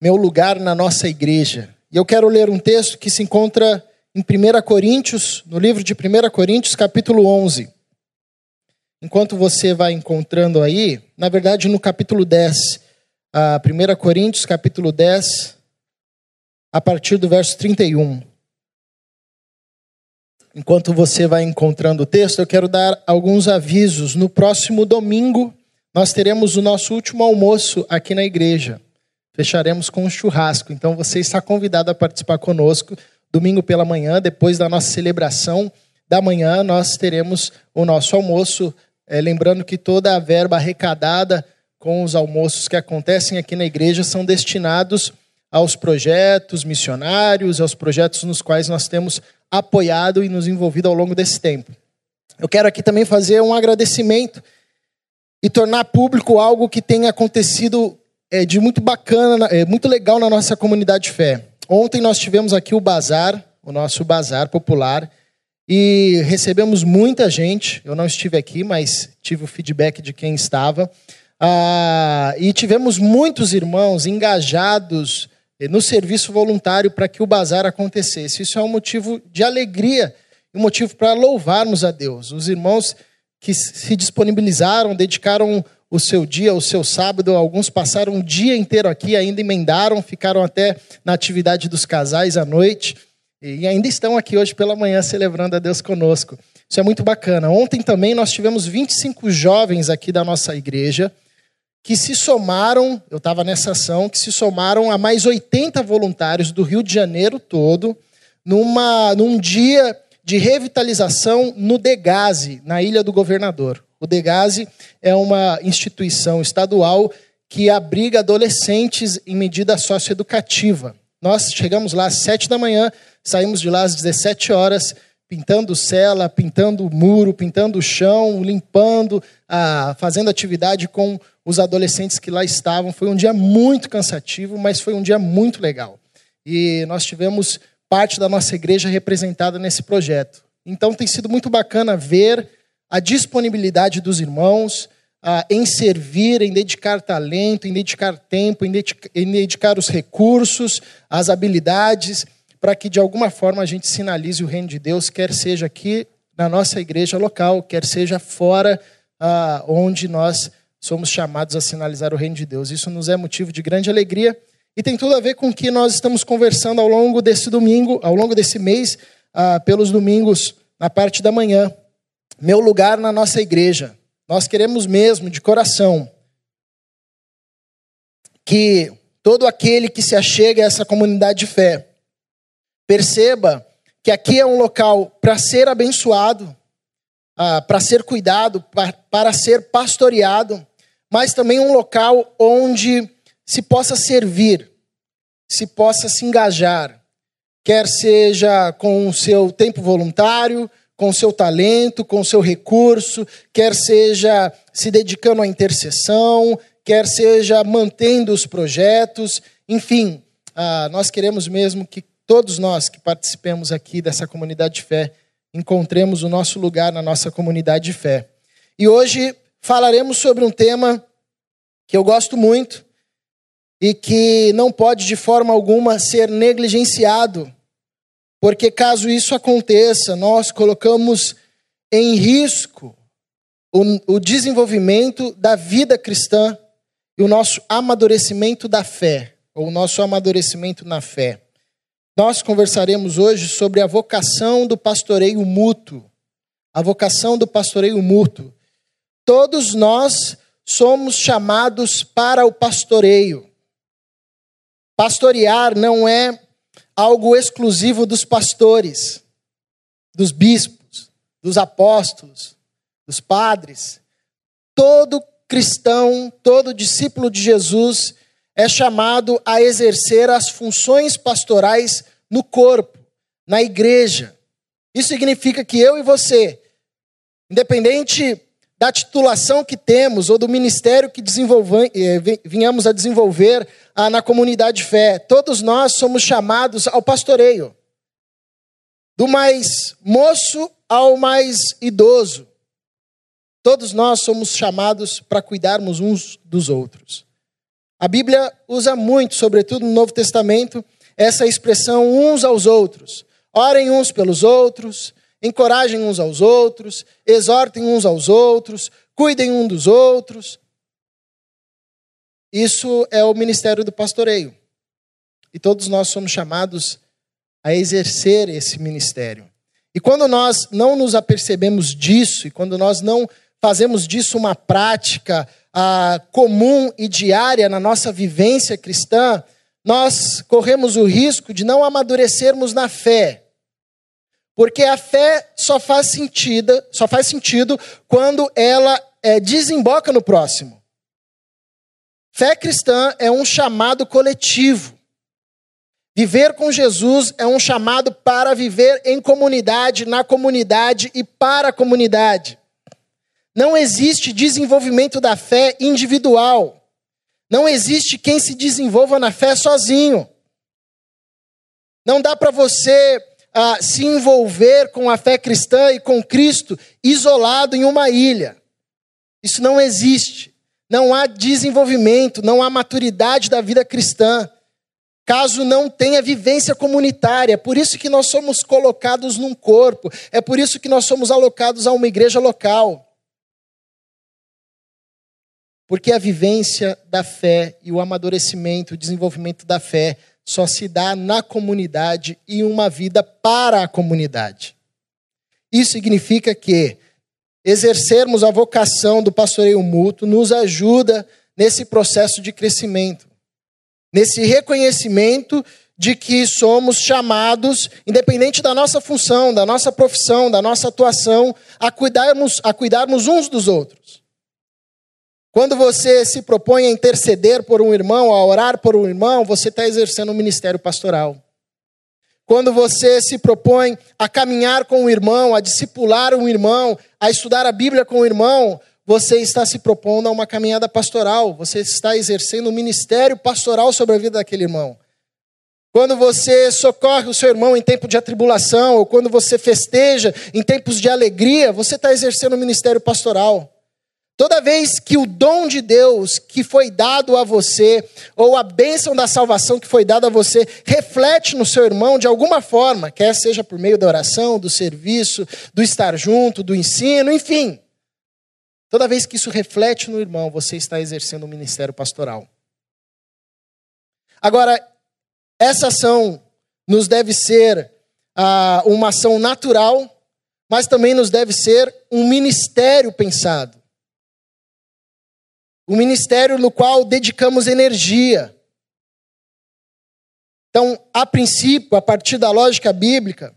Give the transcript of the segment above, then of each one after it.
meu lugar na nossa igreja. E eu quero ler um texto que se encontra em 1 Coríntios, no livro de 1 Coríntios, capítulo 11. Enquanto você vai encontrando aí, na verdade no capítulo 10, a 1 Coríntios, capítulo 10, a partir do verso 31. Enquanto você vai encontrando o texto, eu quero dar alguns avisos. No próximo domingo, nós teremos o nosso último almoço aqui na igreja fecharemos com um churrasco. Então você está convidado a participar conosco domingo pela manhã, depois da nossa celebração da manhã, nós teremos o nosso almoço. É, lembrando que toda a verba arrecadada com os almoços que acontecem aqui na igreja são destinados aos projetos missionários, aos projetos nos quais nós temos apoiado e nos envolvido ao longo desse tempo. Eu quero aqui também fazer um agradecimento e tornar público algo que tem acontecido é, de muito bacana, é, muito legal na nossa comunidade de fé. Ontem nós tivemos aqui o bazar, o nosso bazar popular, e recebemos muita gente. Eu não estive aqui, mas tive o feedback de quem estava. Ah, e tivemos muitos irmãos engajados eh, no serviço voluntário para que o bazar acontecesse. Isso é um motivo de alegria, um motivo para louvarmos a Deus. Os irmãos que se disponibilizaram, dedicaram o seu dia, o seu sábado. Alguns passaram o dia inteiro aqui, ainda emendaram, ficaram até na atividade dos casais à noite e ainda estão aqui hoje pela manhã celebrando a Deus conosco. Isso é muito bacana. Ontem também nós tivemos 25 jovens aqui da nossa igreja que se somaram, eu estava nessa ação, que se somaram a mais 80 voluntários do Rio de Janeiro todo, numa, num dia de revitalização no Degase, na Ilha do Governador. O Degase é uma instituição estadual que abriga adolescentes em medida socioeducativa. Nós chegamos lá às sete da manhã, saímos de lá às 17 horas, pintando cela, pintando muro, pintando chão, limpando, ah, fazendo atividade com os adolescentes que lá estavam. Foi um dia muito cansativo, mas foi um dia muito legal. E nós tivemos parte da nossa igreja representada nesse projeto. Então tem sido muito bacana ver a disponibilidade dos irmãos ah, em servir, em dedicar talento, em dedicar tempo, em dedicar, em dedicar os recursos, as habilidades, para que de alguma forma a gente sinalize o reino de Deus, quer seja aqui na nossa igreja local, quer seja fora, ah, onde nós somos chamados a sinalizar o reino de Deus. Isso nos é motivo de grande alegria e tem tudo a ver com o que nós estamos conversando ao longo desse domingo, ao longo desse mês, ah, pelos domingos, na parte da manhã meu lugar na nossa igreja. Nós queremos mesmo, de coração, que todo aquele que se achega a essa comunidade de fé perceba que aqui é um local para ser abençoado, ah, para ser cuidado, para ser pastoreado, mas também um local onde se possa servir, se possa se engajar, quer seja com o seu tempo voluntário, com seu talento, com seu recurso, quer seja se dedicando à intercessão, quer seja mantendo os projetos, enfim, ah, nós queremos mesmo que todos nós que participemos aqui dessa comunidade de fé encontremos o nosso lugar na nossa comunidade de fé. E hoje falaremos sobre um tema que eu gosto muito e que não pode de forma alguma ser negligenciado porque caso isso aconteça, nós colocamos em risco o, o desenvolvimento da vida cristã e o nosso amadurecimento da fé, ou o nosso amadurecimento na fé. Nós conversaremos hoje sobre a vocação do pastoreio mútuo. A vocação do pastoreio mútuo. Todos nós somos chamados para o pastoreio. Pastorear não é algo exclusivo dos pastores, dos bispos, dos apóstolos, dos padres. Todo cristão, todo discípulo de Jesus é chamado a exercer as funções pastorais no corpo, na igreja. Isso significa que eu e você, independente da titulação que temos ou do ministério que eh, vinhamos a desenvolver ah, na comunidade de fé, todos nós somos chamados ao pastoreio. Do mais moço ao mais idoso. Todos nós somos chamados para cuidarmos uns dos outros. A Bíblia usa muito, sobretudo no Novo Testamento, essa expressão uns aos outros. Orem uns pelos outros, encorajem uns aos outros, exortem uns aos outros, cuidem um dos outros. Isso é o ministério do pastoreio. E todos nós somos chamados a exercer esse ministério. E quando nós não nos apercebemos disso, e quando nós não fazemos disso uma prática ah, comum e diária na nossa vivência cristã, nós corremos o risco de não amadurecermos na fé. Porque a fé só faz sentido, só faz sentido quando ela é, desemboca no próximo. Fé cristã é um chamado coletivo. Viver com Jesus é um chamado para viver em comunidade, na comunidade e para a comunidade. Não existe desenvolvimento da fé individual. Não existe quem se desenvolva na fé sozinho. Não dá para você ah, se envolver com a fé cristã e com Cristo isolado em uma ilha. Isso não existe. Não há desenvolvimento, não há maturidade da vida cristã caso não tenha vivência comunitária. É por isso que nós somos colocados num corpo, é por isso que nós somos alocados a uma igreja local. Porque a vivência da fé e o amadurecimento, o desenvolvimento da fé só se dá na comunidade e uma vida para a comunidade. Isso significa que exercermos a vocação do pastoreio mútuo nos ajuda nesse processo de crescimento nesse reconhecimento de que somos chamados, independente da nossa função, da nossa profissão, da nossa atuação, a cuidarmos, a cuidarmos uns dos outros. Quando você se propõe a interceder por um irmão, a orar por um irmão, você está exercendo um ministério pastoral. Quando você se propõe a caminhar com um irmão, a discipular um irmão, a estudar a Bíblia com um irmão, você está se propondo a uma caminhada pastoral, você está exercendo um ministério pastoral sobre a vida daquele irmão. Quando você socorre o seu irmão em tempo de atribulação, ou quando você festeja em tempos de alegria, você está exercendo um ministério pastoral. Toda vez que o dom de Deus que foi dado a você, ou a bênção da salvação que foi dada a você, reflete no seu irmão de alguma forma, quer seja por meio da oração, do serviço, do estar junto, do ensino, enfim. Toda vez que isso reflete no irmão, você está exercendo um ministério pastoral. Agora, essa ação nos deve ser ah, uma ação natural, mas também nos deve ser um ministério pensado. Um ministério no qual dedicamos energia. Então, a princípio, a partir da lógica bíblica,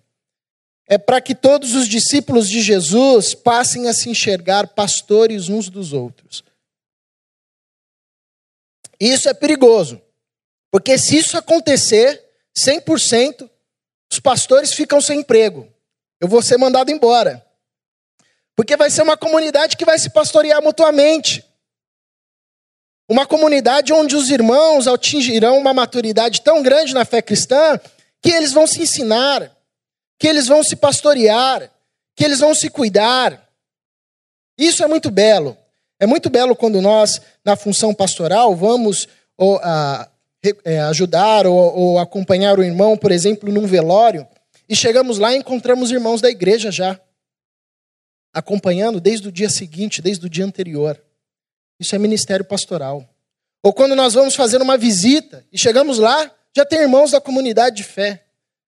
é para que todos os discípulos de Jesus passem a se enxergar pastores uns dos outros. Isso é perigoso, porque se isso acontecer, 100%, os pastores ficam sem emprego. Eu vou ser mandado embora. Porque vai ser uma comunidade que vai se pastorear mutuamente. Uma comunidade onde os irmãos atingirão uma maturidade tão grande na fé cristã que eles vão se ensinar, que eles vão se pastorear, que eles vão se cuidar. Isso é muito belo. É muito belo quando nós, na função pastoral, vamos ou, é, ajudar ou, ou acompanhar o irmão, por exemplo, num velório, e chegamos lá e encontramos irmãos da igreja já, acompanhando desde o dia seguinte, desde o dia anterior. Isso é ministério pastoral. Ou quando nós vamos fazer uma visita e chegamos lá, já tem irmãos da comunidade de fé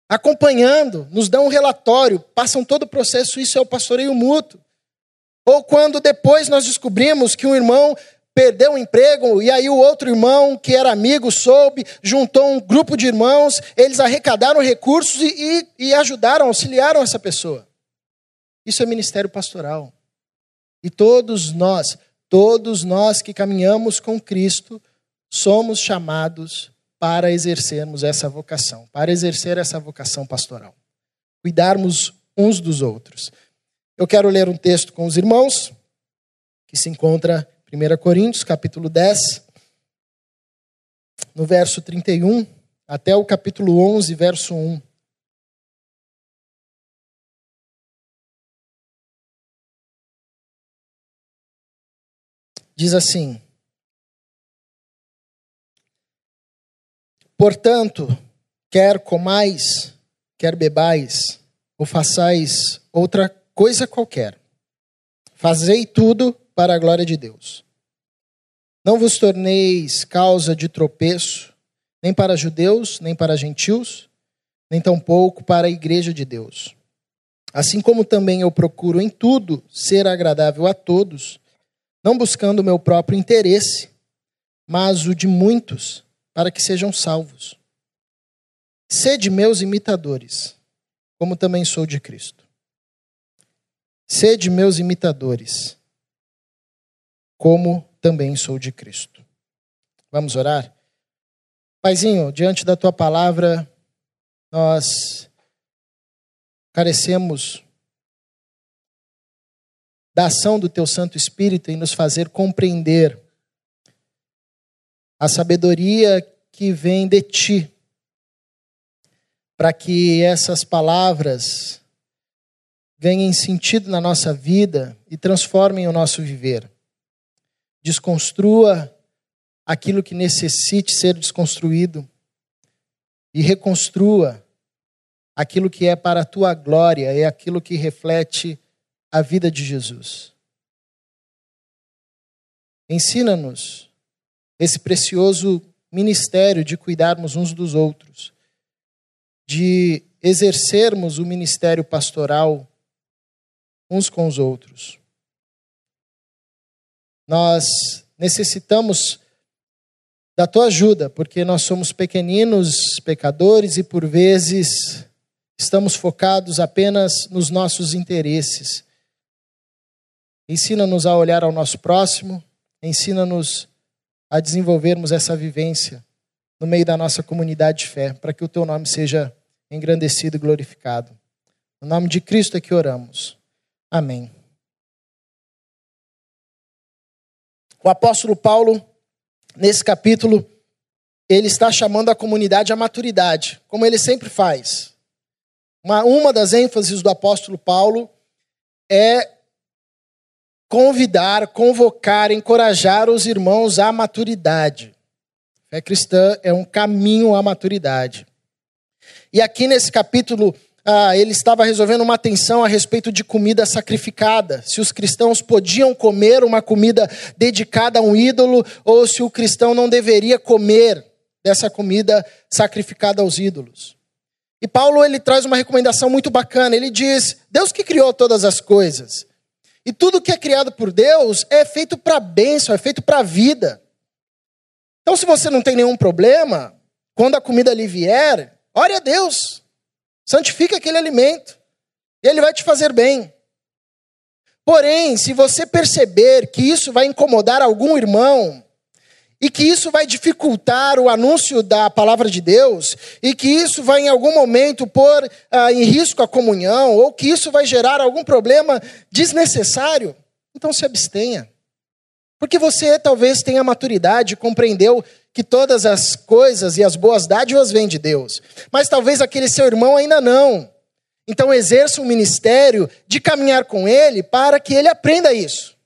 acompanhando, nos dão um relatório, passam todo o processo, isso é o pastoreio mútuo. Ou quando depois nós descobrimos que um irmão perdeu o emprego e aí o outro irmão que era amigo soube, juntou um grupo de irmãos, eles arrecadaram recursos e, e, e ajudaram, auxiliaram essa pessoa. Isso é ministério pastoral. E todos nós, todos nós que caminhamos com Cristo, somos chamados para exercermos essa vocação, para exercer essa vocação pastoral. Cuidarmos uns dos outros. Eu quero ler um texto com os irmãos, que se encontra em 1 Coríntios, capítulo 10, no verso 31, até o capítulo 11, verso 1. Diz assim: Portanto, quer comais, quer bebais, ou façais outra coisa qualquer, fazei tudo para a glória de Deus. Não vos torneis causa de tropeço, nem para judeus, nem para gentios, nem tampouco para a igreja de Deus. Assim como também eu procuro em tudo ser agradável a todos, não buscando o meu próprio interesse, mas o de muitos, para que sejam salvos. Sede meus imitadores, como também sou de Cristo. Sede meus imitadores, como também sou de Cristo. Vamos orar? Paizinho, diante da tua palavra, nós carecemos da ação do teu Santo Espírito em nos fazer compreender a sabedoria que vem de ti, para que essas palavras ganhem sentido na nossa vida e transformem o nosso viver. Desconstrua aquilo que necessite ser desconstruído e reconstrua aquilo que é para a tua glória, é aquilo que reflete a vida de Jesus. Ensina-nos esse precioso ministério de cuidarmos uns dos outros, de exercermos o ministério pastoral uns com os outros. Nós necessitamos da tua ajuda, porque nós somos pequeninos pecadores e por vezes estamos focados apenas nos nossos interesses. Ensina-nos a olhar ao nosso próximo, ensina-nos a desenvolvermos essa vivência no meio da nossa comunidade de fé, para que o teu nome seja engrandecido e glorificado. No nome de Cristo é que oramos. Amém. O apóstolo Paulo, nesse capítulo, ele está chamando a comunidade à maturidade, como ele sempre faz. Uma, uma das ênfases do apóstolo Paulo é convidar, convocar, encorajar os irmãos à maturidade. Fé cristã é um caminho à maturidade. E aqui nesse capítulo, ah, ele estava resolvendo uma tensão a respeito de comida sacrificada. Se os cristãos podiam comer uma comida dedicada a um ídolo, ou se o cristão não deveria comer dessa comida sacrificada aos ídolos. E Paulo ele traz uma recomendação muito bacana. Ele diz: Deus que criou todas as coisas. E tudo que é criado por Deus é feito para bênção, é feito para vida. Então, se você não tem nenhum problema, quando a comida lhe vier, ore a Deus. Santifique aquele alimento. E ele vai te fazer bem. Porém, se você perceber que isso vai incomodar algum irmão, e que isso vai dificultar o anúncio da palavra de Deus, e que isso vai em algum momento pôr ah, em risco a comunhão, ou que isso vai gerar algum problema desnecessário, então se abstenha. Porque você talvez tenha maturidade, compreendeu que todas as coisas e as boas dádivas vêm de Deus, mas talvez aquele seu irmão ainda não. Então exerça um ministério de caminhar com ele para que ele aprenda isso.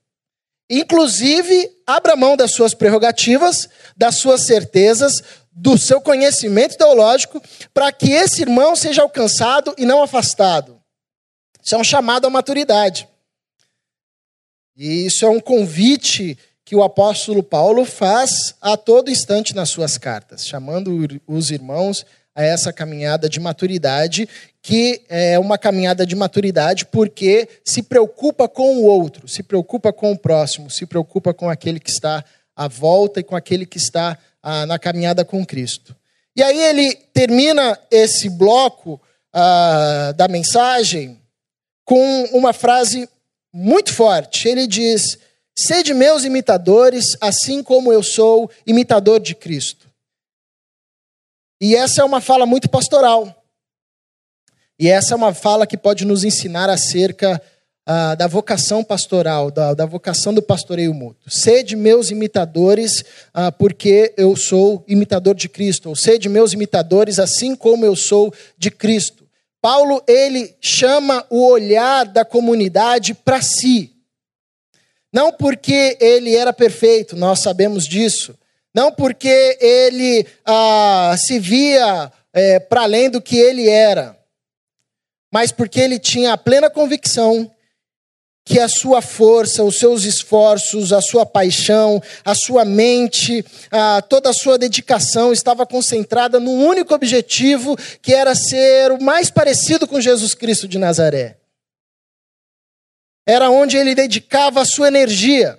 Inclusive, abra mão das suas prerrogativas, das suas certezas, do seu conhecimento teológico, para que esse irmão seja alcançado e não afastado. Isso é um chamado à maturidade. E isso é um convite que o apóstolo Paulo faz a todo instante nas suas cartas, chamando os irmãos a essa caminhada de maturidade, que é uma caminhada de maturidade porque se preocupa com o outro, se preocupa com o próximo, se preocupa com aquele que está à volta e com aquele que está ah, na caminhada com Cristo. E aí ele termina esse bloco ah, da mensagem com uma frase muito forte. Ele diz: Sede meus imitadores, assim como eu sou imitador de Cristo. E essa é uma fala muito pastoral. E essa é uma fala que pode nos ensinar acerca ah, da vocação pastoral, da, da, vocação do pastoreio mútuo. Sede meus imitadores, ah, porque eu sou imitador de Cristo. Ou sede meus imitadores, assim como eu sou de Cristo. Paulo, ele chama o olhar da comunidade para si. Não porque ele era perfeito, nós sabemos disso. não porque ele ah, se via é, para além do que ele era, mas porque ele tinha a plena convicção que a sua força, os seus esforços, a sua paixão, a sua mente, a, toda a sua dedicação estava concentrada num único objetivo, que era ser o mais parecido com Jesus Cristo de Nazaré. Era onde ele dedicava a sua energia.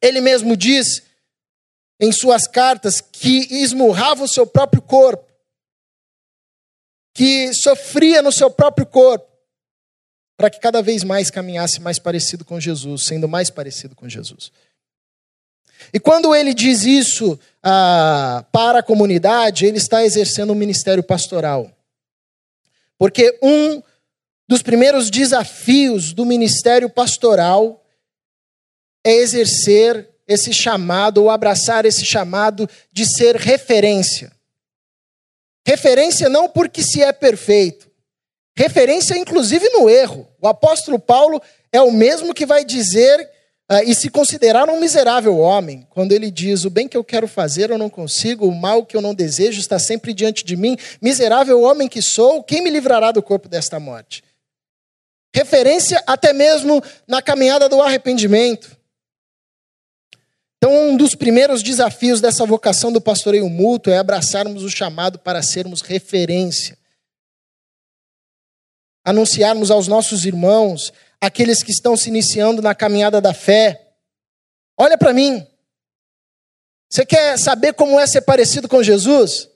Ele mesmo diz em suas cartas que esmurrava o seu próprio corpo, que sofria no seu próprio corpo para que cada vez mais caminhasse mais parecido com Jesus, sendo mais parecido com Jesus. E quando ele diz isso ah, para a comunidade, ele está exercendo um ministério pastoral. Porque um dos primeiros desafios do ministério pastoral é exercer esse chamado, ou abraçar esse chamado de ser referência. Referência não porque se é perfeito, Referência, inclusive, no erro. O apóstolo Paulo é o mesmo que vai dizer uh, e se considerar um miserável homem, quando ele diz: O bem que eu quero fazer eu não consigo, o mal que eu não desejo está sempre diante de mim. Miserável homem que sou, quem me livrará do corpo desta morte? Referência até mesmo na caminhada do arrependimento. Então, um dos primeiros desafios dessa vocação do pastoreio mútuo é abraçarmos o chamado para sermos referência anunciarmos aos nossos irmãos, aqueles que estão se iniciando na caminhada da fé. Olha para mim. Você quer saber como é ser parecido com Jesus?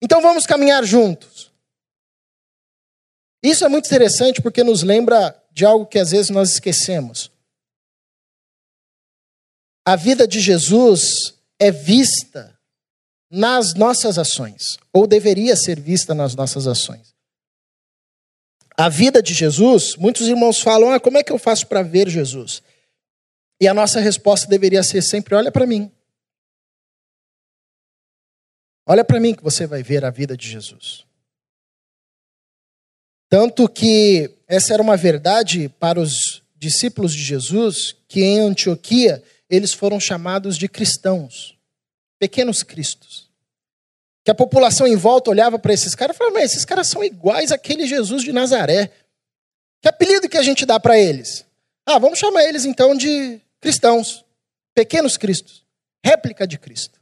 Então vamos caminhar juntos. Isso é muito interessante porque nos lembra de algo que às vezes nós esquecemos. A vida de Jesus é vista nas nossas ações, ou deveria ser vista nas nossas ações a vida de Jesus, muitos irmãos falam: ah, como é que eu faço para ver Jesus? E a nossa resposta deveria ser sempre: olha para mim. Olha para mim que você vai ver a vida de Jesus. Tanto que essa era uma verdade para os discípulos de Jesus, que em Antioquia eles foram chamados de cristãos, pequenos cristos que a população em volta olhava para esses caras e falava: Mas esses caras são iguais àquele Jesus de Nazaré. Que apelido que a gente dá para eles? Ah, vamos chamar eles então de cristãos, pequenos cristos, réplica de Cristo.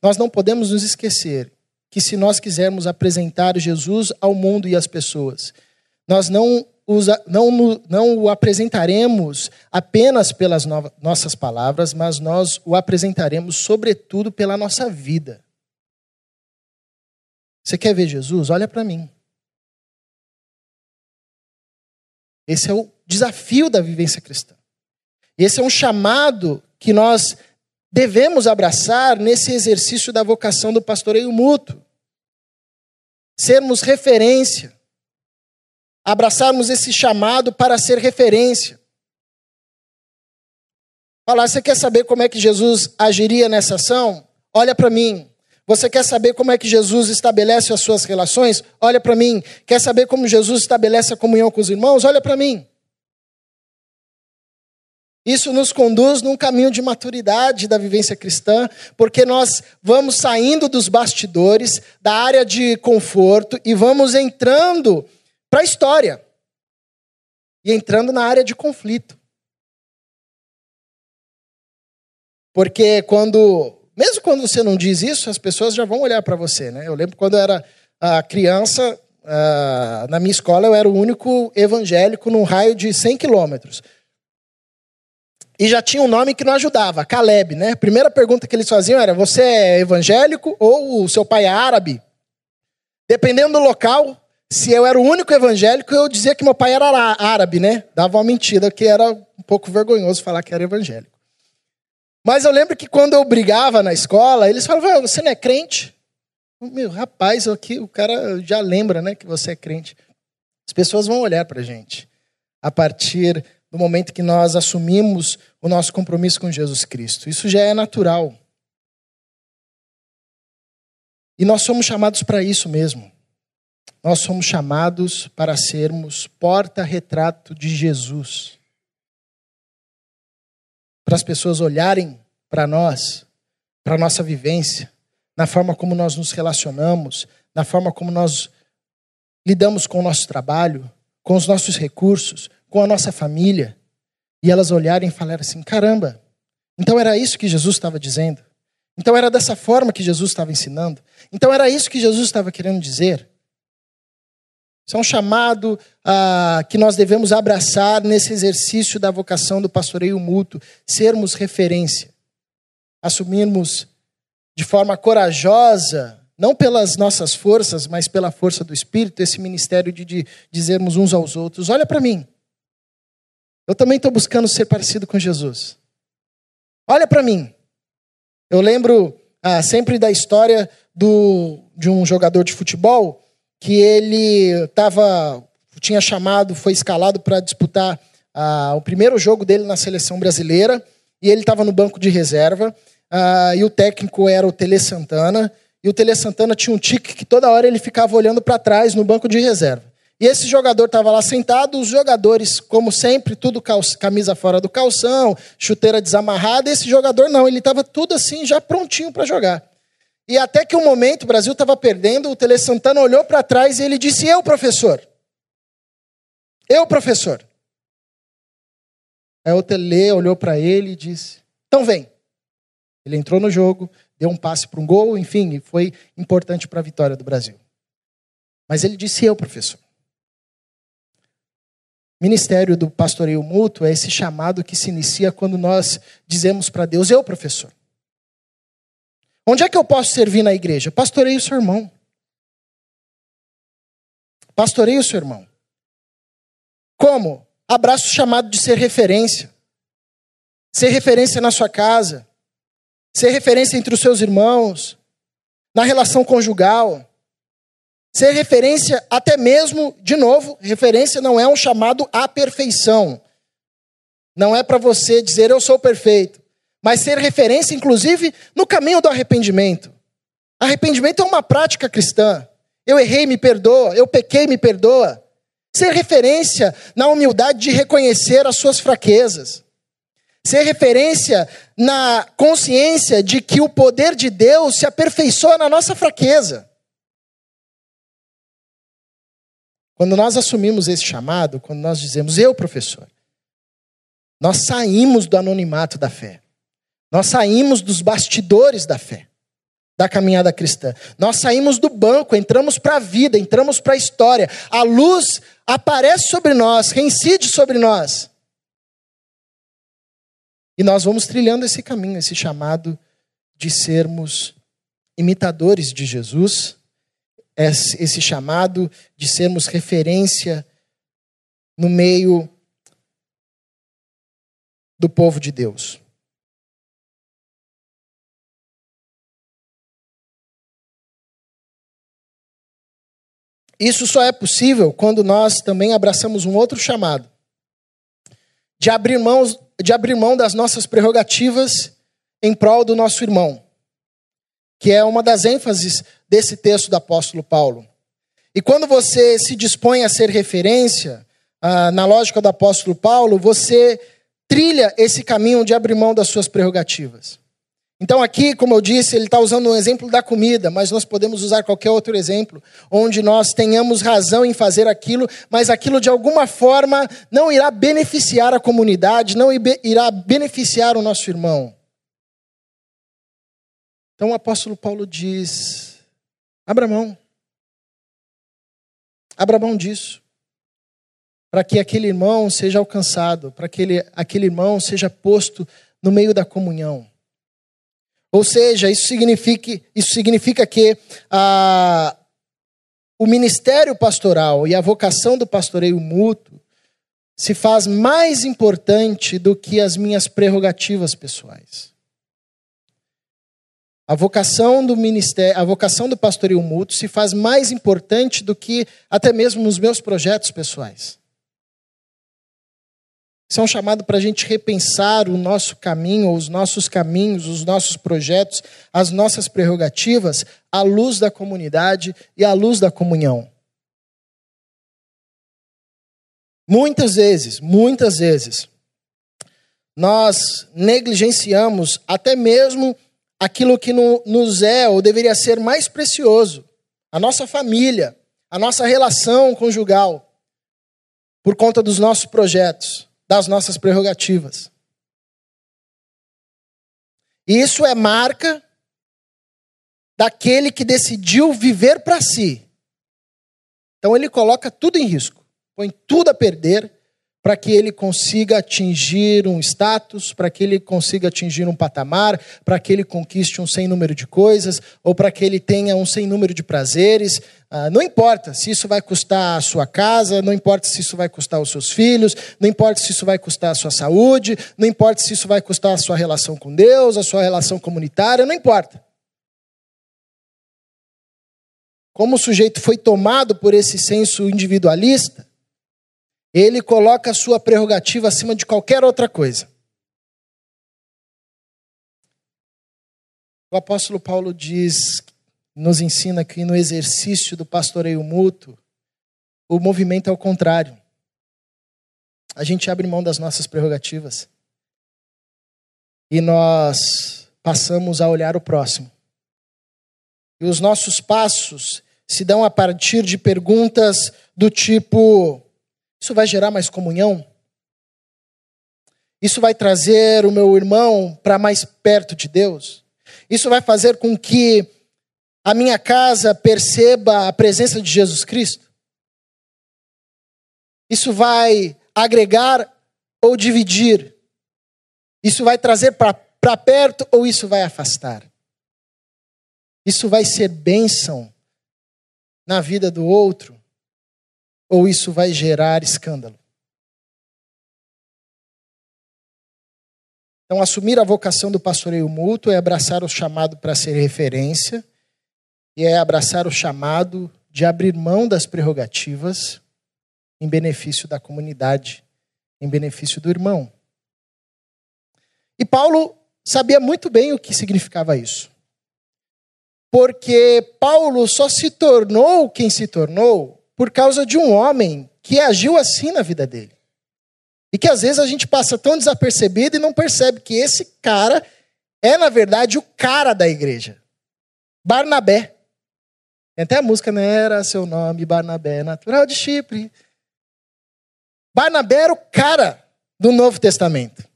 Nós não podemos nos esquecer que se nós quisermos apresentar Jesus ao mundo e às pessoas, nós não não, não o apresentaremos apenas pelas nossas palavras, mas nós o apresentaremos, sobretudo, pela nossa vida. Você quer ver Jesus? Olha para mim. Esse é o desafio da vivência cristã. Esse é um chamado que nós devemos abraçar nesse exercício da vocação do pastoreio mútuo. Sermos referência abraçarmos esse chamado para ser referência. Falar, você quer saber como é que Jesus agiria nessa ação? Olha para mim. Você quer saber como é que Jesus estabelece as suas relações? Olha para mim. Quer saber como Jesus estabelece a comunhão com os irmãos? Olha para mim. Isso nos conduz num caminho de maturidade da vivência cristã, porque nós vamos saindo dos bastidores, da área de conforto e vamos entrando para a história e entrando na área de conflito. Porque quando, mesmo quando você não diz isso, as pessoas já vão olhar para você, né? Eu lembro quando eu era a criança, na minha escola eu era o único evangélico num raio de 100 quilômetros. E já tinha um nome que não ajudava, Caleb, né? A primeira pergunta que eles faziam era: você é evangélico ou o seu pai é árabe? Dependendo do local, se eu era o único evangélico, eu dizia que meu pai era árabe, né? Dava uma mentira que era um pouco vergonhoso falar que era evangélico. Mas eu lembro que quando eu brigava na escola, eles falavam: você não é crente? Meu rapaz, aqui o cara já lembra, né, que você é crente. As pessoas vão olhar para a gente a partir do momento que nós assumimos o nosso compromisso com Jesus Cristo. Isso já é natural. E nós somos chamados para isso mesmo. Nós somos chamados para sermos porta-retrato de Jesus. Para as pessoas olharem para nós, para a nossa vivência, na forma como nós nos relacionamos, na forma como nós lidamos com o nosso trabalho, com os nossos recursos, com a nossa família, e elas olharem e falarem assim: caramba, então era isso que Jesus estava dizendo? Então era dessa forma que Jesus estava ensinando? Então era isso que Jesus estava querendo dizer? Isso é um chamado ah, que nós devemos abraçar nesse exercício da vocação do pastoreio mútuo, sermos referência, assumirmos de forma corajosa, não pelas nossas forças, mas pela força do Espírito, esse ministério de, de dizermos uns aos outros: olha para mim, eu também estou buscando ser parecido com Jesus. Olha para mim. Eu lembro ah, sempre da história do, de um jogador de futebol que ele tava, tinha chamado, foi escalado para disputar ah, o primeiro jogo dele na seleção brasileira e ele estava no banco de reserva ah, e o técnico era o Tele Santana e o Tele Santana tinha um tique que toda hora ele ficava olhando para trás no banco de reserva. E esse jogador estava lá sentado, os jogadores, como sempre, tudo camisa fora do calção, chuteira desamarrada. Esse jogador não, ele estava tudo assim, já prontinho para jogar. E até que um momento o Brasil estava perdendo, o Tele Santana olhou para trás e ele disse: Eu, professor. Eu, professor. Aí o Tele olhou para ele e disse: Então vem. Ele entrou no jogo, deu um passe para um gol, enfim, foi importante para a vitória do Brasil. Mas ele disse: Eu, professor. Ministério do pastoreio mútuo é esse chamado que se inicia quando nós dizemos para Deus: Eu, professor. Onde é que eu posso servir na igreja? Pastoreio o seu irmão. Pastoreio o seu irmão. Como? Abraço o chamado de ser referência. Ser referência na sua casa. Ser referência entre os seus irmãos. Na relação conjugal Ser referência, até mesmo, de novo, referência não é um chamado à perfeição. Não é para você dizer eu sou perfeito. Mas ser referência, inclusive, no caminho do arrependimento. Arrependimento é uma prática cristã. Eu errei, me perdoa. Eu pequei, me perdoa. Ser referência na humildade de reconhecer as suas fraquezas. Ser referência na consciência de que o poder de Deus se aperfeiçoa na nossa fraqueza. Quando nós assumimos esse chamado, quando nós dizemos, eu, professor, nós saímos do anonimato da fé. Nós saímos dos bastidores da fé, da caminhada cristã. Nós saímos do banco, entramos para a vida, entramos para a história. A luz aparece sobre nós, reincide sobre nós. E nós vamos trilhando esse caminho, esse chamado de sermos imitadores de Jesus esse chamado de sermos referência no meio do povo de Deus. Isso só é possível quando nós também abraçamos um outro chamado de abrir, mão, de abrir mão das nossas prerrogativas em prol do nosso irmão que é uma das ênfases desse texto do apóstolo Paulo. E quando você se dispõe a ser referência, ah, na lógica do apóstolo Paulo, você trilha esse caminho de abrir mão das suas prerrogativas. Então, aqui, como eu disse, ele está usando um exemplo da comida, mas nós podemos usar qualquer outro exemplo, onde nós tenhamos razão em fazer aquilo, mas aquilo de alguma forma não irá beneficiar a comunidade, não irá beneficiar o nosso irmão. Então o apóstolo Paulo diz: abra mão. Abra mão disso. Para que aquele irmão seja alcançado, para que ele, aquele irmão seja posto no meio da comunhão. Ou seja, isso significa, isso significa que a, o ministério pastoral e a vocação do pastoreio mútuo se faz mais importante do que as minhas prerrogativas pessoais. A vocação do ministério, a vocação do pastoreio mútuo se faz mais importante do que até mesmo nos meus projetos pessoais. Isso é um chamado para a gente repensar o nosso caminho, os nossos caminhos, os nossos projetos, as nossas prerrogativas à luz da comunidade e à luz da comunhão. Muitas vezes, muitas vezes, nós negligenciamos até mesmo aquilo que no, nos é ou deveria ser mais precioso, a nossa família, a nossa relação conjugal, por conta dos nossos projetos, das nossas prerrogativas. Isso é marca daquele que decidiu viver para si. Então ele coloca tudo em risco, põe tudo a perder para que ele consiga atingir um status, para que ele consiga atingir um patamar, para que ele conquiste um sem número de coisas, ou para que ele tenha um sem número de prazeres. Ah, não importa se isso vai custar a sua casa, não importa se isso vai custar os seus filhos, não importa se isso vai custar a sua saúde, não importa se isso vai custar a sua relação com Deus, a sua relação comunitária, não importa. Como o sujeito foi tomado por esse senso individualista, ele coloca a sua prerrogativa acima de qualquer outra coisa. O apóstolo Paulo diz, nos ensina que no exercício do pastoreio mútuo, o movimento é o contrário. A gente abre mão das nossas prerrogativas. E nós passamos a olhar o próximo. E os nossos passos se dão a partir de perguntas do tipo: isso vai gerar mais comunhão? Isso vai trazer o meu irmão para mais perto de Deus? Isso vai fazer com que a minha casa perceba a presença de Jesus Cristo? Isso vai agregar ou dividir? Isso vai trazer para perto ou isso vai afastar? Isso vai ser bênção na vida do outro ou isso vai gerar escândalo? Então, assumir a vocação do pastoreio mútuo é abraçar o chamado para ser referência e é abraçar o chamado de abrir mão das prerrogativas em benefício da comunidade, em benefício do irmão. E Paulo sabia muito bem o que significava isso. Porque Paulo só se tornou quem se tornou por causa de um homem que agiu assim na vida dele. E que às vezes a gente passa tão desapercebido e não percebe que esse cara é, na verdade, o cara da igreja. Barnabé. Tem até a música, né? Era seu nome, Barnabé, natural de Chipre. Barnabé era o cara do Novo Testamento.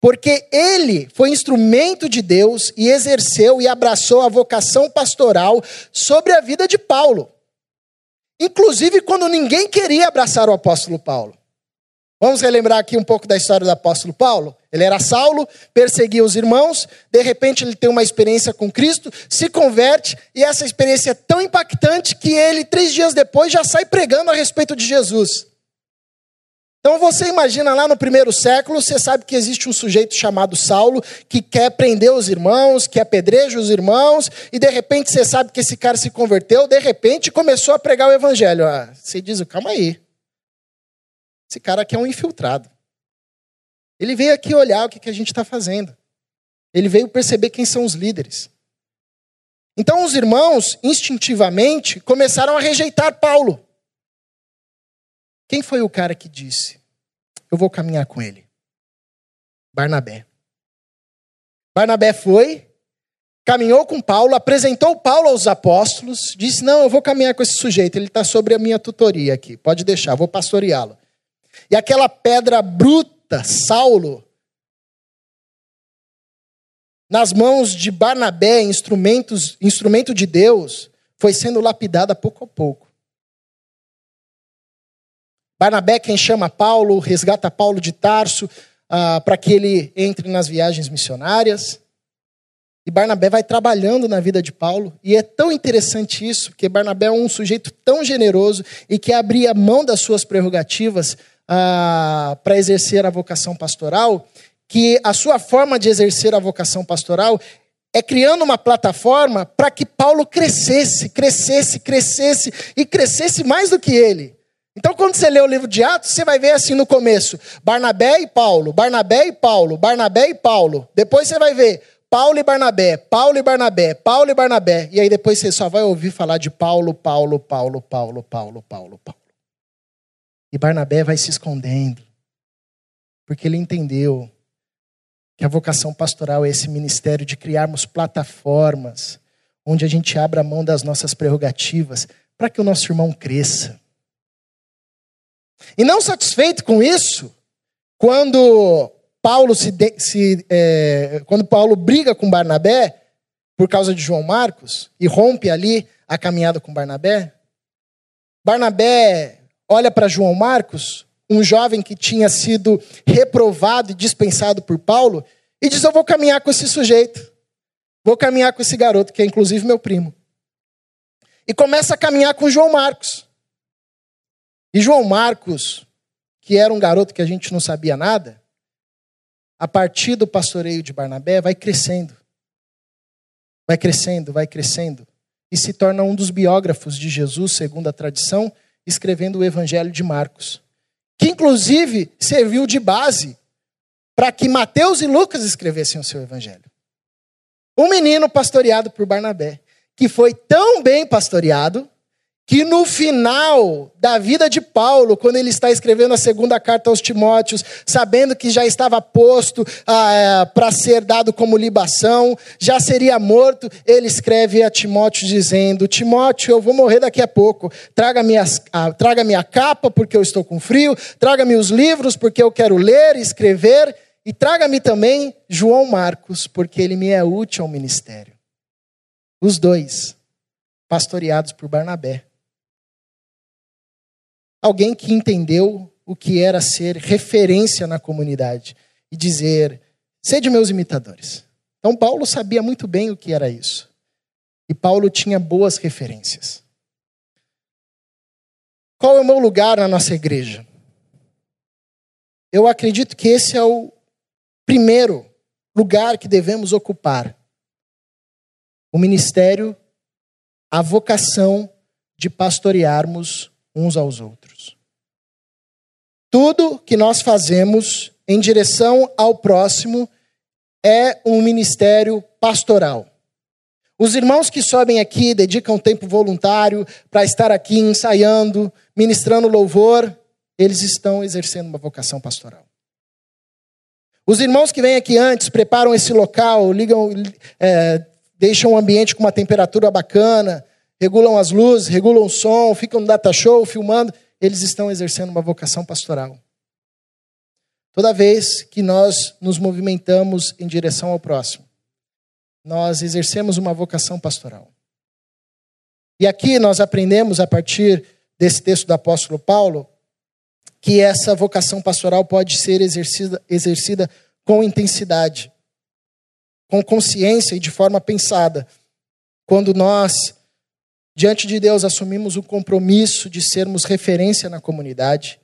Porque ele foi instrumento de Deus e exerceu e abraçou a vocação pastoral sobre a vida de Paulo. Inclusive quando ninguém queria abraçar o apóstolo Paulo. Vamos relembrar aqui um pouco da história do apóstolo Paulo? Ele era Saulo, perseguia os irmãos, de repente ele tem uma experiência com Cristo, se converte, e essa experiência é tão impactante que ele, três dias depois, já sai pregando a respeito de Jesus. Então você imagina lá no primeiro século, você sabe que existe um sujeito chamado Saulo que quer prender os irmãos, que apedreja os irmãos, e de repente você sabe que esse cara se converteu, de repente começou a pregar o evangelho. Ah, você diz, calma aí. Esse cara aqui é um infiltrado. Ele veio aqui olhar o que a gente está fazendo. Ele veio perceber quem são os líderes. Então os irmãos, instintivamente, começaram a rejeitar Paulo. Quem foi o cara que disse: Eu vou caminhar com ele? Barnabé. Barnabé foi, caminhou com Paulo, apresentou Paulo aos apóstolos, disse: Não, eu vou caminhar com esse sujeito, ele está sobre a minha tutoria aqui, pode deixar, vou pastoreá-lo. E aquela pedra bruta, Saulo, nas mãos de Barnabé, instrumentos, instrumento de Deus, foi sendo lapidada pouco a pouco. Barnabé quem chama Paulo, resgata Paulo de Tarso ah, para que ele entre nas viagens missionárias. E Barnabé vai trabalhando na vida de Paulo. E é tão interessante isso, porque Barnabé é um sujeito tão generoso e que abria mão das suas prerrogativas ah, para exercer a vocação pastoral, que a sua forma de exercer a vocação pastoral é criando uma plataforma para que Paulo crescesse, crescesse, crescesse e crescesse mais do que ele. Então, quando você lê o livro de Atos, você vai ver assim no começo: Barnabé e Paulo, Barnabé e Paulo, Barnabé e Paulo. Depois você vai ver Paulo e Barnabé, Paulo e Barnabé, Paulo e Barnabé. E aí depois você só vai ouvir falar de Paulo, Paulo, Paulo, Paulo, Paulo, Paulo, Paulo. E Barnabé vai se escondendo. porque ele entendeu que a vocação pastoral é esse ministério de criarmos plataformas onde a gente abra a mão das nossas prerrogativas para que o nosso irmão cresça. E não satisfeito com isso, quando Paulo se, se é, quando Paulo briga com Barnabé por causa de João Marcos e rompe ali a caminhada com Barnabé, Barnabé olha para João Marcos, um jovem que tinha sido reprovado e dispensado por Paulo, e diz: Eu vou caminhar com esse sujeito, vou caminhar com esse garoto, que é inclusive meu primo. E começa a caminhar com João Marcos. E João Marcos, que era um garoto que a gente não sabia nada, a partir do pastoreio de Barnabé, vai crescendo. Vai crescendo, vai crescendo. E se torna um dos biógrafos de Jesus, segundo a tradição, escrevendo o Evangelho de Marcos. Que inclusive serviu de base para que Mateus e Lucas escrevessem o seu Evangelho. Um menino pastoreado por Barnabé, que foi tão bem pastoreado que no final da vida de Paulo, quando ele está escrevendo a segunda carta aos Timóteos, sabendo que já estava posto ah, é, para ser dado como libação, já seria morto, ele escreve a Timóteo dizendo: Timóteo, eu vou morrer daqui a pouco, traga minha, ah, traga minha capa porque eu estou com frio, traga-me os livros porque eu quero ler e escrever, e traga-me também João Marcos, porque ele me é útil ao ministério. Os dois, pastoreados por Barnabé alguém que entendeu o que era ser referência na comunidade e dizer: sede meus imitadores. Então, Paulo sabia muito bem o que era isso. E Paulo tinha boas referências. Qual é o meu lugar na nossa igreja? Eu acredito que esse é o primeiro lugar que devemos ocupar. O ministério, a vocação de pastorearmos uns aos outros. Tudo que nós fazemos em direção ao próximo é um ministério pastoral. Os irmãos que sobem aqui dedicam tempo voluntário para estar aqui ensaiando, ministrando louvor, eles estão exercendo uma vocação pastoral. Os irmãos que vêm aqui antes preparam esse local, ligam, é, deixam o ambiente com uma temperatura bacana, regulam as luzes, regulam o som, ficam no data show, filmando, eles estão exercendo uma vocação pastoral. Toda vez que nós nos movimentamos em direção ao próximo, nós exercemos uma vocação pastoral. E aqui nós aprendemos, a partir desse texto do apóstolo Paulo, que essa vocação pastoral pode ser exercida, exercida com intensidade, com consciência e de forma pensada, quando nós Diante de Deus, assumimos o compromisso de sermos referência na comunidade,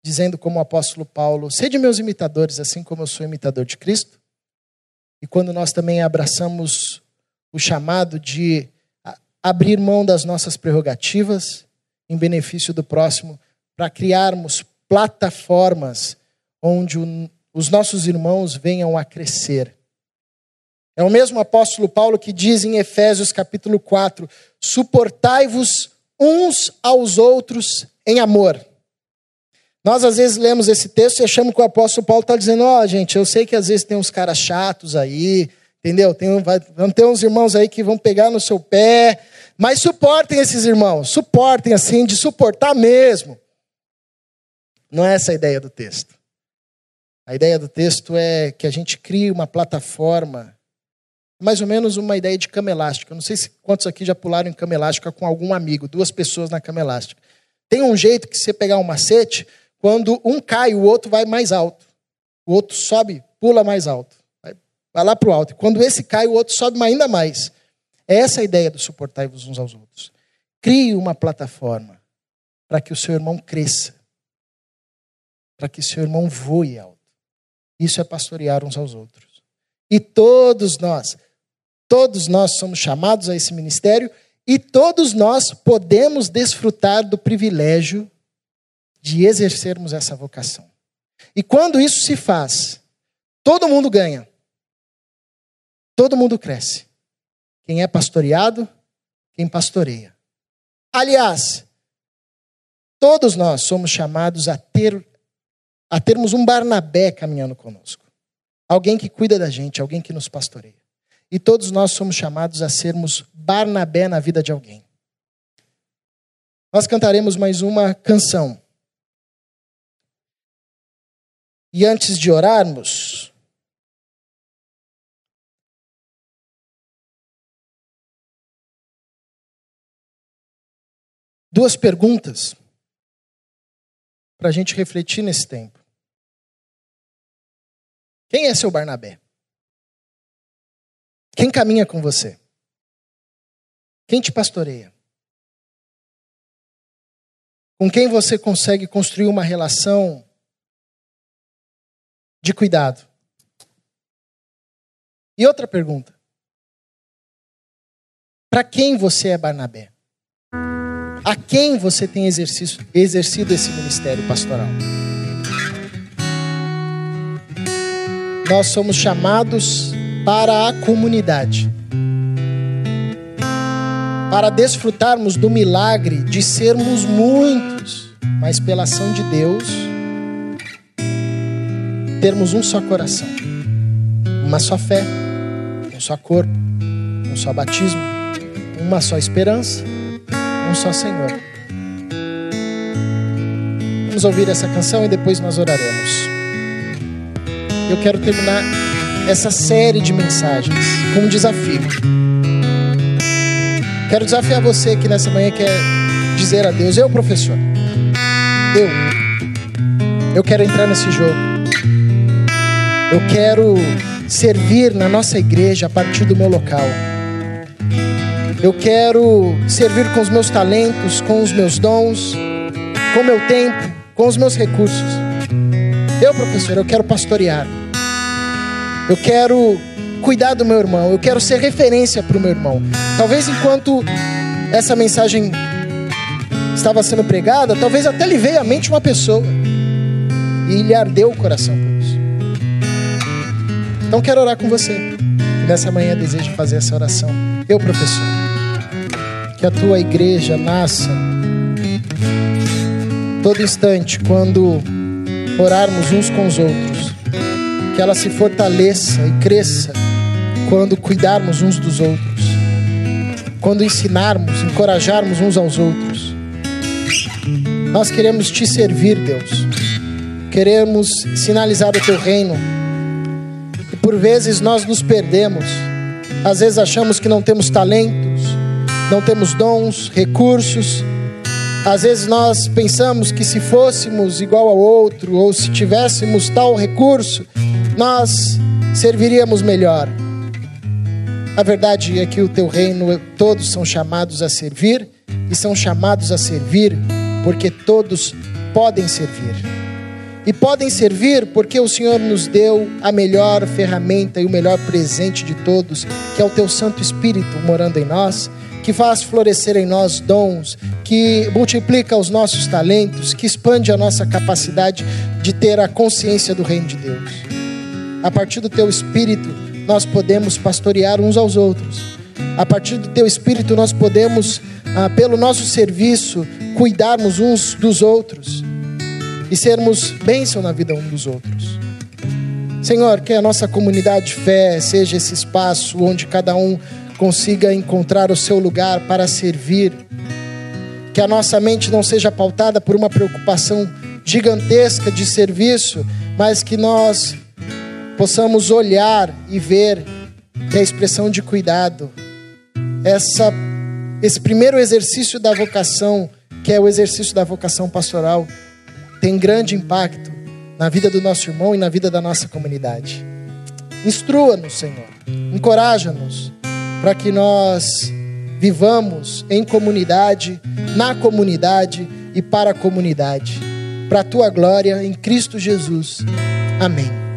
dizendo como o apóstolo Paulo: sede meus imitadores, assim como eu sou imitador de Cristo. E quando nós também abraçamos o chamado de abrir mão das nossas prerrogativas em benefício do próximo, para criarmos plataformas onde os nossos irmãos venham a crescer é o mesmo apóstolo Paulo que diz em Efésios capítulo 4: suportai-vos uns aos outros em amor. Nós às vezes lemos esse texto e achamos que o apóstolo Paulo está dizendo: ó, oh, gente, eu sei que às vezes tem uns caras chatos aí, entendeu? Tem, vai, vão ter uns irmãos aí que vão pegar no seu pé, mas suportem esses irmãos, suportem assim, de suportar mesmo. Não é essa a ideia do texto. A ideia do texto é que a gente crie uma plataforma mais ou menos uma ideia de cama elástica. Não sei se quantos aqui já pularam em cama elástica com algum amigo, duas pessoas na cama elástica. Tem um jeito que você pegar um macete, quando um cai, o outro vai mais alto. O outro sobe, pula mais alto. Vai, vai lá para o alto. E quando esse cai, o outro sobe ainda mais. É essa a ideia do suportar-vos uns aos outros. Crie uma plataforma para que o seu irmão cresça. Para que seu irmão voe alto. Isso é pastorear uns aos outros. E todos nós Todos nós somos chamados a esse ministério e todos nós podemos desfrutar do privilégio de exercermos essa vocação. E quando isso se faz, todo mundo ganha. Todo mundo cresce. Quem é pastoreado, quem pastoreia. Aliás, todos nós somos chamados a ter a termos um Barnabé caminhando conosco. Alguém que cuida da gente, alguém que nos pastoreia. E todos nós somos chamados a sermos Barnabé na vida de alguém. Nós cantaremos mais uma canção. E antes de orarmos, duas perguntas para a gente refletir nesse tempo. Quem é seu Barnabé? Quem caminha com você? Quem te pastoreia? Com quem você consegue construir uma relação de cuidado? E outra pergunta: para quem você é Barnabé? A quem você tem exercido esse ministério pastoral? Nós somos chamados para a comunidade, para desfrutarmos do milagre de sermos muitos, mas pela ação de Deus, termos um só coração, uma só fé, um só corpo, um só batismo, uma só esperança um só Senhor. Vamos ouvir essa canção e depois nós oraremos. Eu quero terminar essa série de mensagens com um desafio. Quero desafiar você que nessa manhã quer dizer a Deus: Eu, professor, eu, eu quero entrar nesse jogo. Eu quero servir na nossa igreja a partir do meu local. Eu quero servir com os meus talentos, com os meus dons, com o meu tempo, com os meus recursos. Eu, professor, eu quero pastorear. Eu quero cuidar do meu irmão. Eu quero ser referência para o meu irmão. Talvez enquanto essa mensagem estava sendo pregada, talvez até lhe veio à mente uma pessoa e lhe ardeu o coração por isso. Então quero orar com você. Que nessa manhã deseja fazer essa oração. Eu, professor que a tua igreja nasça todo instante quando orarmos uns com os outros, que ela se fortaleça e cresça quando cuidarmos uns dos outros, quando ensinarmos, encorajarmos uns aos outros. Nós queremos te servir, Deus. Queremos sinalizar o teu reino. E por vezes nós nos perdemos. Às vezes achamos que não temos talentos, não temos dons, recursos. Às vezes nós pensamos que se fôssemos igual ao outro, ou se tivéssemos tal recurso, nós serviríamos melhor. A verdade é que o teu reino, todos são chamados a servir, e são chamados a servir porque todos podem servir. E podem servir porque o Senhor nos deu a melhor ferramenta e o melhor presente de todos, que é o teu Santo Espírito morando em nós que faz florescer em nós dons, que multiplica os nossos talentos, que expande a nossa capacidade de ter a consciência do reino de Deus. A partir do teu espírito, nós podemos pastorear uns aos outros. A partir do teu espírito, nós podemos, ah, pelo nosso serviço, cuidarmos uns dos outros e sermos bênção na vida uns dos outros. Senhor, que a nossa comunidade de fé seja esse espaço onde cada um consiga encontrar o seu lugar para servir. Que a nossa mente não seja pautada por uma preocupação gigantesca de serviço, mas que nós possamos olhar e ver que a expressão de cuidado, essa, esse primeiro exercício da vocação, que é o exercício da vocação pastoral, tem grande impacto na vida do nosso irmão e na vida da nossa comunidade. Instrua-nos, Senhor, encoraja-nos para que nós vivamos em comunidade, na comunidade e para a comunidade. Para a tua glória em Cristo Jesus. Amém.